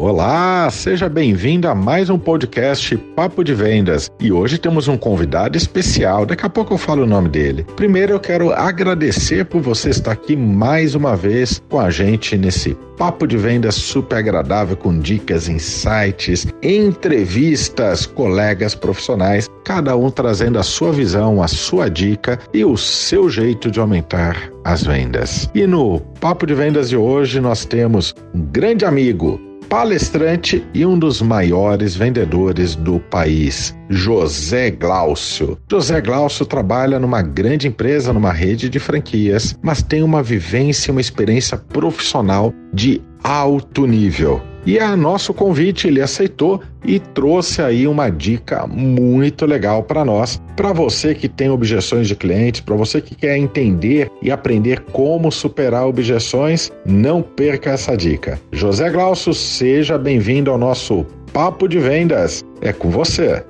Olá, seja bem-vindo a mais um podcast Papo de Vendas. E hoje temos um convidado especial, daqui a pouco eu falo o nome dele. Primeiro eu quero agradecer por você estar aqui mais uma vez com a gente nesse papo de vendas super agradável com dicas, insights, entrevistas, colegas profissionais, cada um trazendo a sua visão, a sua dica e o seu jeito de aumentar as vendas. E no papo de vendas de hoje nós temos um grande amigo, palestrante e um dos maiores vendedores do país, José Glaucio. José Glaucio trabalha numa grande empresa, numa rede de franquias, mas tem uma vivência, uma experiência profissional de alto nível. E a nosso convite ele aceitou e trouxe aí uma dica muito legal para nós, para você que tem objeções de clientes, para você que quer entender e aprender como superar objeções, não perca essa dica. José Glaucio, seja bem-vindo ao nosso Papo de Vendas. É com você.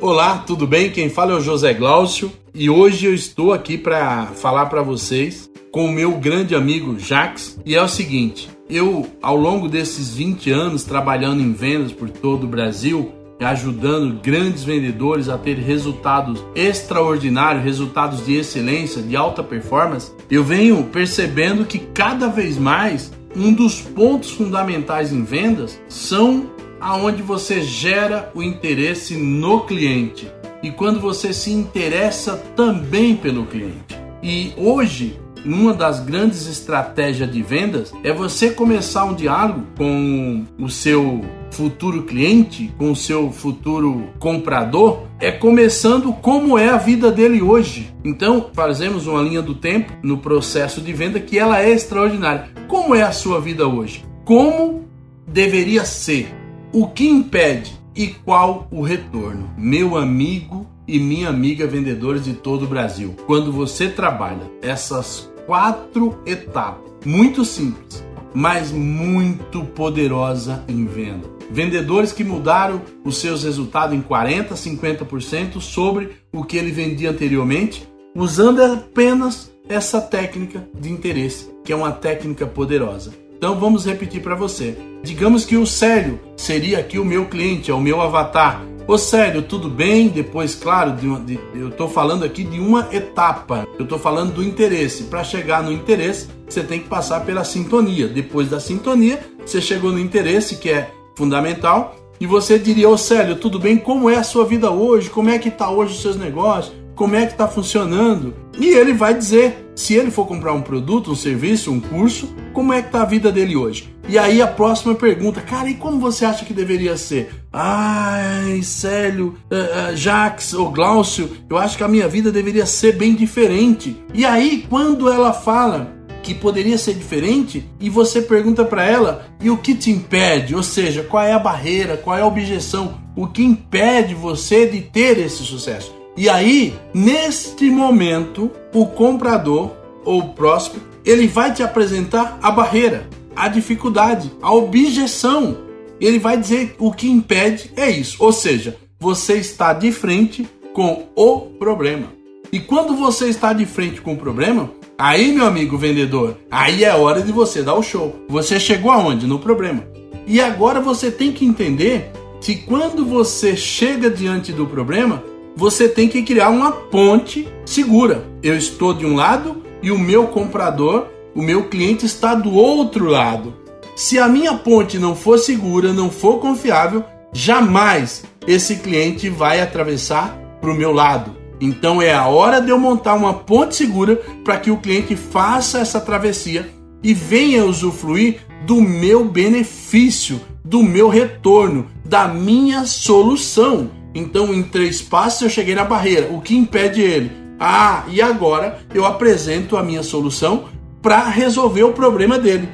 Olá, tudo bem? Quem fala é o José Glaucio e hoje eu estou aqui para falar para vocês com o meu grande amigo Jax e é o seguinte: eu, ao longo desses 20 anos trabalhando em vendas por todo o Brasil, ajudando grandes vendedores a ter resultados extraordinários, resultados de excelência, de alta performance, eu venho percebendo que cada vez mais um dos pontos fundamentais em vendas são aonde você gera o interesse no cliente e quando você se interessa também pelo cliente. E hoje uma das grandes estratégias de vendas é você começar um diálogo com o seu futuro cliente, com o seu futuro comprador, é começando como é a vida dele hoje. Então, fazemos uma linha do tempo no processo de venda que ela é extraordinária. Como é a sua vida hoje? Como deveria ser? O que impede e qual o retorno? Meu amigo e minha amiga vendedores de todo o Brasil. Quando você trabalha essas quatro etapas, muito simples, mas muito poderosa em venda. Vendedores que mudaram os seus resultados em 40, 50% sobre o que ele vendia anteriormente, usando apenas essa técnica de interesse, que é uma técnica poderosa. Então vamos repetir para você. Digamos que o Célio seria aqui o meu cliente, é o meu avatar. Ô sério, tudo bem? Depois, claro, de uma, de, eu estou falando aqui de uma etapa. Eu estou falando do interesse. Para chegar no interesse, você tem que passar pela sintonia. Depois da sintonia, você chegou no interesse, que é fundamental. E você diria, ô Célio, tudo bem? Como é a sua vida hoje? Como é que está hoje os seus negócios? Como é que está funcionando? E ele vai dizer, se ele for comprar um produto, um serviço, um curso, como é que está a vida dele hoje? E aí a próxima pergunta, cara, e como você acha que deveria ser? Ai, Célio, uh, uh, Jax ou Glaucio, eu acho que a minha vida deveria ser bem diferente. E aí, quando ela fala que poderia ser diferente, e você pergunta para ela, e o que te impede? Ou seja, qual é a barreira, qual é a objeção, o que impede você de ter esse sucesso? E aí, neste momento, o comprador ou o próximo, ele vai te apresentar a barreira a dificuldade, a objeção. Ele vai dizer o que impede é isso. Ou seja, você está de frente com o problema. E quando você está de frente com o problema, aí, meu amigo vendedor, aí é hora de você dar o show. Você chegou aonde? No problema. E agora você tem que entender que quando você chega diante do problema, você tem que criar uma ponte segura. Eu estou de um lado e o meu comprador o meu cliente está do outro lado. Se a minha ponte não for segura, não for confiável, jamais esse cliente vai atravessar para o meu lado. Então é a hora de eu montar uma ponte segura para que o cliente faça essa travessia e venha usufruir do meu benefício, do meu retorno, da minha solução. Então, em três passos eu cheguei na barreira. O que impede ele? Ah, e agora eu apresento a minha solução para resolver o problema dele.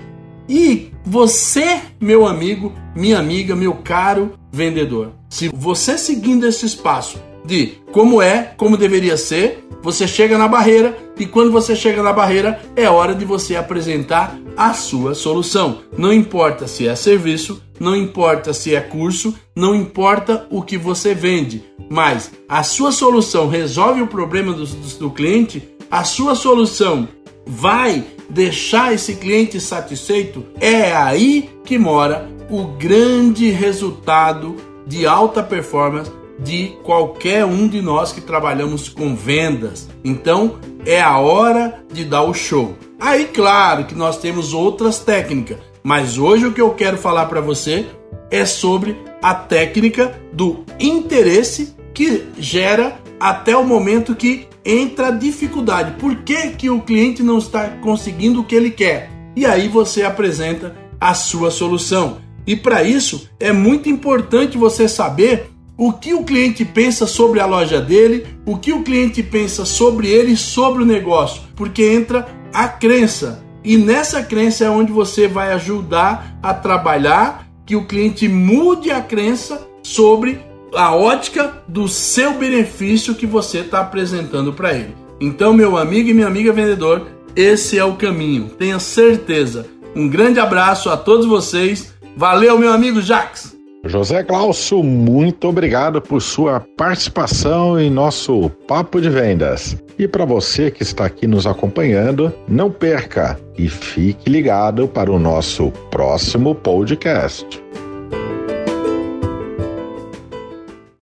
E você, meu amigo, minha amiga, meu caro vendedor, se você seguindo esse espaço de como é, como deveria ser, você chega na barreira e quando você chega na barreira é hora de você apresentar a sua solução. Não importa se é serviço, não importa se é curso, não importa o que você vende, mas a sua solução resolve o problema do, do, do cliente, a sua solução vai deixar esse cliente satisfeito, é aí que mora o grande resultado de alta performance de qualquer um de nós que trabalhamos com vendas. Então é a hora de dar o show. Aí, claro que nós temos outras técnicas, mas hoje o que eu quero falar para você é sobre a técnica do interesse que gera até o momento que entra dificuldade. Por que, que o cliente não está conseguindo o que ele quer? E aí você apresenta a sua solução. E para isso é muito importante você saber o que o cliente pensa sobre a loja dele, o que o cliente pensa sobre ele e sobre o negócio, porque entra a crença. E nessa crença é onde você vai ajudar a trabalhar que o cliente mude a crença sobre a ótica do seu benefício que você está apresentando para ele. Então, meu amigo e minha amiga vendedor, esse é o caminho. Tenha certeza. Um grande abraço a todos vocês. Valeu, meu amigo Jax. José Glaucio, muito obrigado por sua participação em nosso Papo de Vendas. E para você que está aqui nos acompanhando, não perca e fique ligado para o nosso próximo podcast.